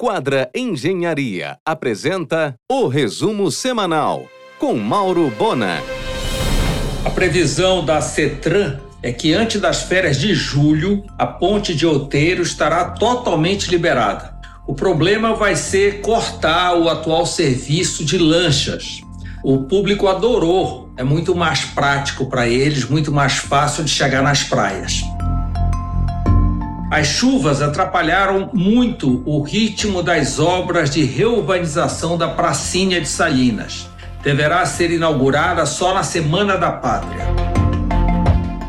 Quadra Engenharia apresenta o resumo semanal com Mauro Bona. A previsão da Cetran é que antes das férias de julho, a ponte de Outeiro estará totalmente liberada. O problema vai ser cortar o atual serviço de lanchas. O público adorou, é muito mais prático para eles, muito mais fácil de chegar nas praias. As chuvas atrapalharam muito o ritmo das obras de reurbanização da Pracinha de Salinas. Deverá ser inaugurada só na Semana da Pátria.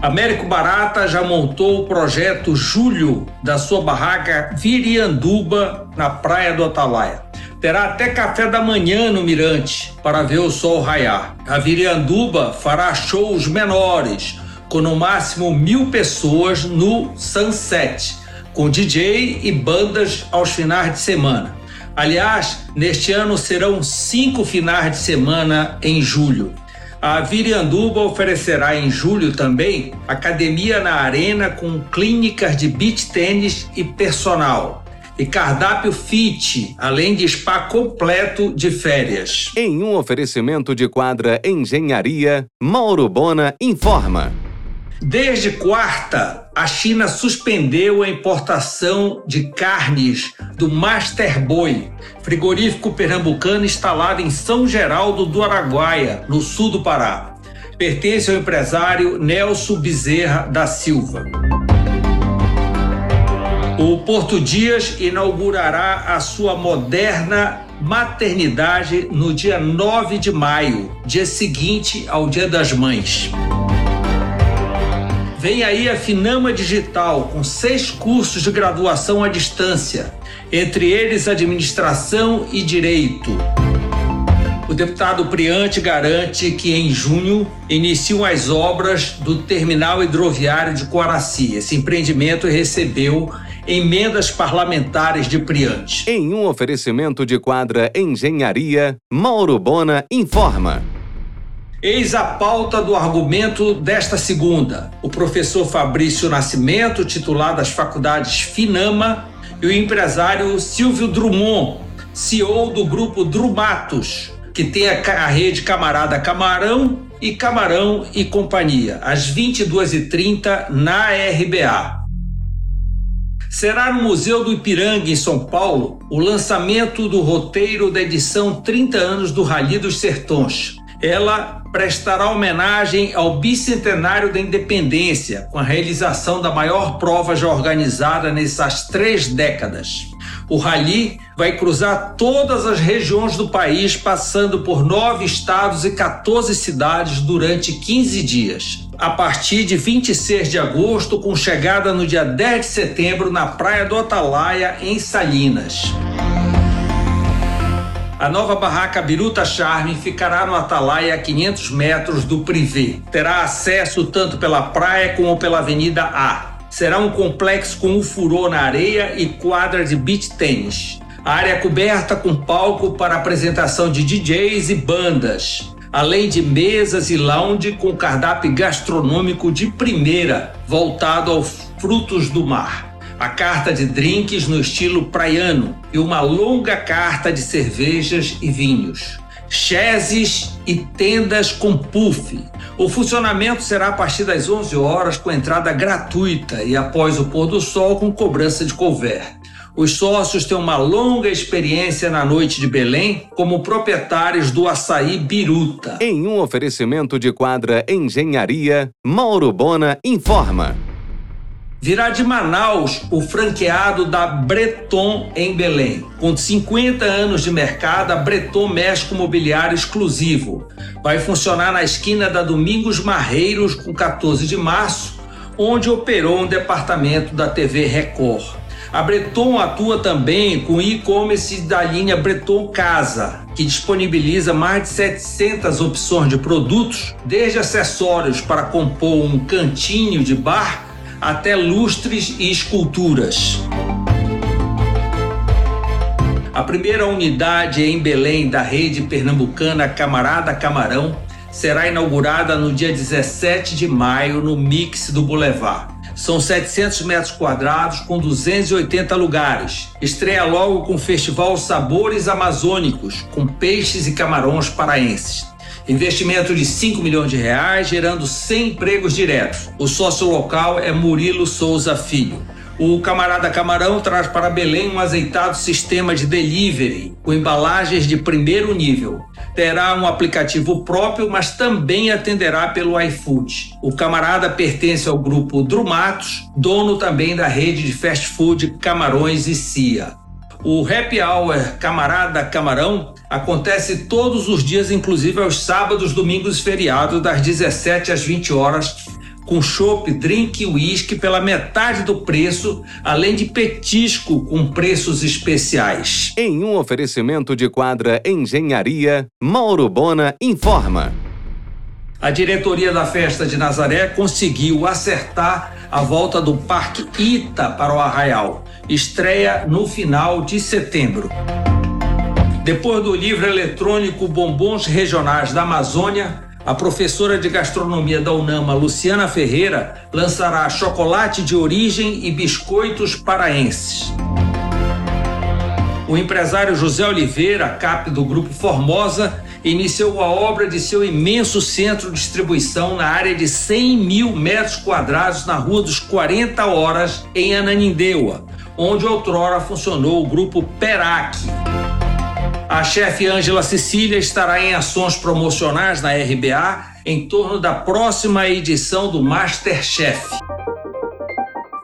Américo Barata já montou o projeto Júlio da sua barraca Virianduba, na praia do Atalaia. Terá até café da manhã no Mirante para ver o sol raiar. A Virianduba fará shows menores, com no máximo mil pessoas no Sunset, com DJ e bandas aos finais de semana. Aliás, neste ano serão cinco finais de semana em julho. A Virianduba oferecerá em julho também academia na arena com clínicas de beach tênis e personal. E cardápio fit, além de spa completo de férias. Em um oferecimento de quadra Engenharia, Mauro Bona informa. Desde quarta, a China suspendeu a importação de carnes do Master Boi, frigorífico pernambucano instalado em São Geraldo do Araguaia, no sul do Pará. Pertence ao empresário Nelson Bezerra da Silva. O Porto Dias inaugurará a sua moderna maternidade no dia 9 de maio, dia seguinte ao Dia das Mães. Vem aí a Finama Digital, com seis cursos de graduação à distância, entre eles Administração e Direito. O deputado Priante garante que em junho iniciam as obras do terminal hidroviário de Coaraci. Esse empreendimento recebeu emendas parlamentares de Priante. Em um oferecimento de quadra Engenharia, Mauro Bona informa. Eis a pauta do argumento desta segunda. O professor Fabrício Nascimento, titular das faculdades Finama, e o empresário Silvio Drummond, CEO do grupo Drumatos, que tem a rede Camarada Camarão e Camarão e Companhia, às 22h30 na RBA. Será no Museu do Ipiranga, em São Paulo, o lançamento do roteiro da edição 30 anos do Rally dos Sertões. Ela prestará homenagem ao bicentenário da independência, com a realização da maior prova já organizada nessas três décadas. O rally vai cruzar todas as regiões do país, passando por nove estados e 14 cidades durante 15 dias. A partir de 26 de agosto, com chegada no dia 10 de setembro na Praia do Atalaia, em Salinas. A nova barraca Biruta Charme ficará no Atalaia a 500 metros do Privé. Terá acesso tanto pela praia como pela Avenida A. Será um complexo com um furô na areia e quadra de beach tênis. A área coberta com palco para apresentação de DJs e bandas, além de mesas e lounge com cardápio gastronômico de primeira, voltado aos frutos do mar a carta de drinks no estilo praiano e uma longa carta de cervejas e vinhos. Cheses e tendas com puff. O funcionamento será a partir das 11 horas com entrada gratuita e após o pôr do sol com cobrança de couvert. Os sócios têm uma longa experiência na noite de Belém como proprietários do açaí Biruta. Em um oferecimento de quadra Engenharia, Mauro Bona informa. Virá de Manaus o franqueado da Breton em Belém. Com 50 anos de mercado, a Breton mexe com mobiliário exclusivo. Vai funcionar na esquina da Domingos Marreiros, com 14 de março, onde operou um departamento da TV Record. A Breton atua também com e-commerce da linha Breton Casa, que disponibiliza mais de 700 opções de produtos, desde acessórios para compor um cantinho de bar até lustres e esculturas. A primeira unidade em Belém da rede pernambucana Camarada Camarão será inaugurada no dia 17 de maio no Mix do Boulevard. São 700 metros quadrados com 280 lugares. Estreia logo com o Festival Sabores Amazônicos, com peixes e camarões paraenses. Investimento de 5 milhões de reais, gerando 100 empregos diretos. O sócio local é Murilo Souza Filho. O Camarada Camarão traz para Belém um azeitado sistema de delivery, com embalagens de primeiro nível. Terá um aplicativo próprio, mas também atenderá pelo iFood. O Camarada pertence ao grupo Drumatos, dono também da rede de fast food Camarões e Cia. O Happy Hour Camarada Camarão acontece todos os dias, inclusive aos sábados, domingos e feriados, das 17 às 20 horas, com chopp, drink e uísque pela metade do preço, além de petisco com preços especiais. Em um oferecimento de quadra Engenharia, Mauro Bona informa. A diretoria da festa de Nazaré conseguiu acertar a volta do Parque Ita para o Arraial. Estreia no final de setembro. Depois do livro eletrônico Bombons Regionais da Amazônia, a professora de gastronomia da UNAMA, Luciana Ferreira, lançará chocolate de origem e biscoitos paraenses. O empresário José Oliveira, cap do Grupo Formosa, iniciou a obra de seu imenso centro de distribuição na área de 100 mil metros quadrados na Rua dos 40 Horas, em Ananindeua, onde outrora funcionou o Grupo Perac. A chefe Ângela Cecília estará em ações promocionais na RBA em torno da próxima edição do Masterchef.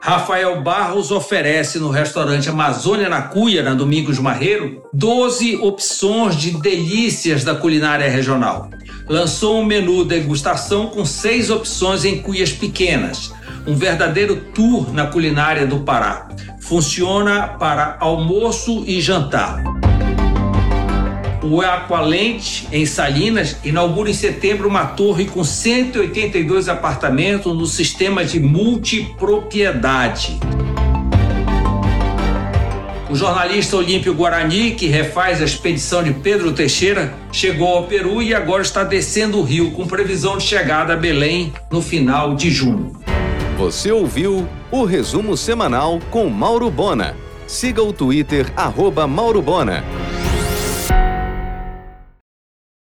Rafael Barros oferece no restaurante Amazônia na Cuia, na Domingos Marreiro, 12 opções de delícias da culinária regional. Lançou um menu degustação com seis opções em cuias pequenas, um verdadeiro tour na culinária do Pará. Funciona para almoço e jantar. O Aqualente, em Salinas, inaugura em setembro uma torre com 182 apartamentos no sistema de multipropriedade. O jornalista Olímpio Guarani, que refaz a expedição de Pedro Teixeira, chegou ao Peru e agora está descendo o rio, com previsão de chegada a Belém no final de junho. Você ouviu o resumo semanal com Mauro Bona. Siga o Twitter, arroba Mauro Bona.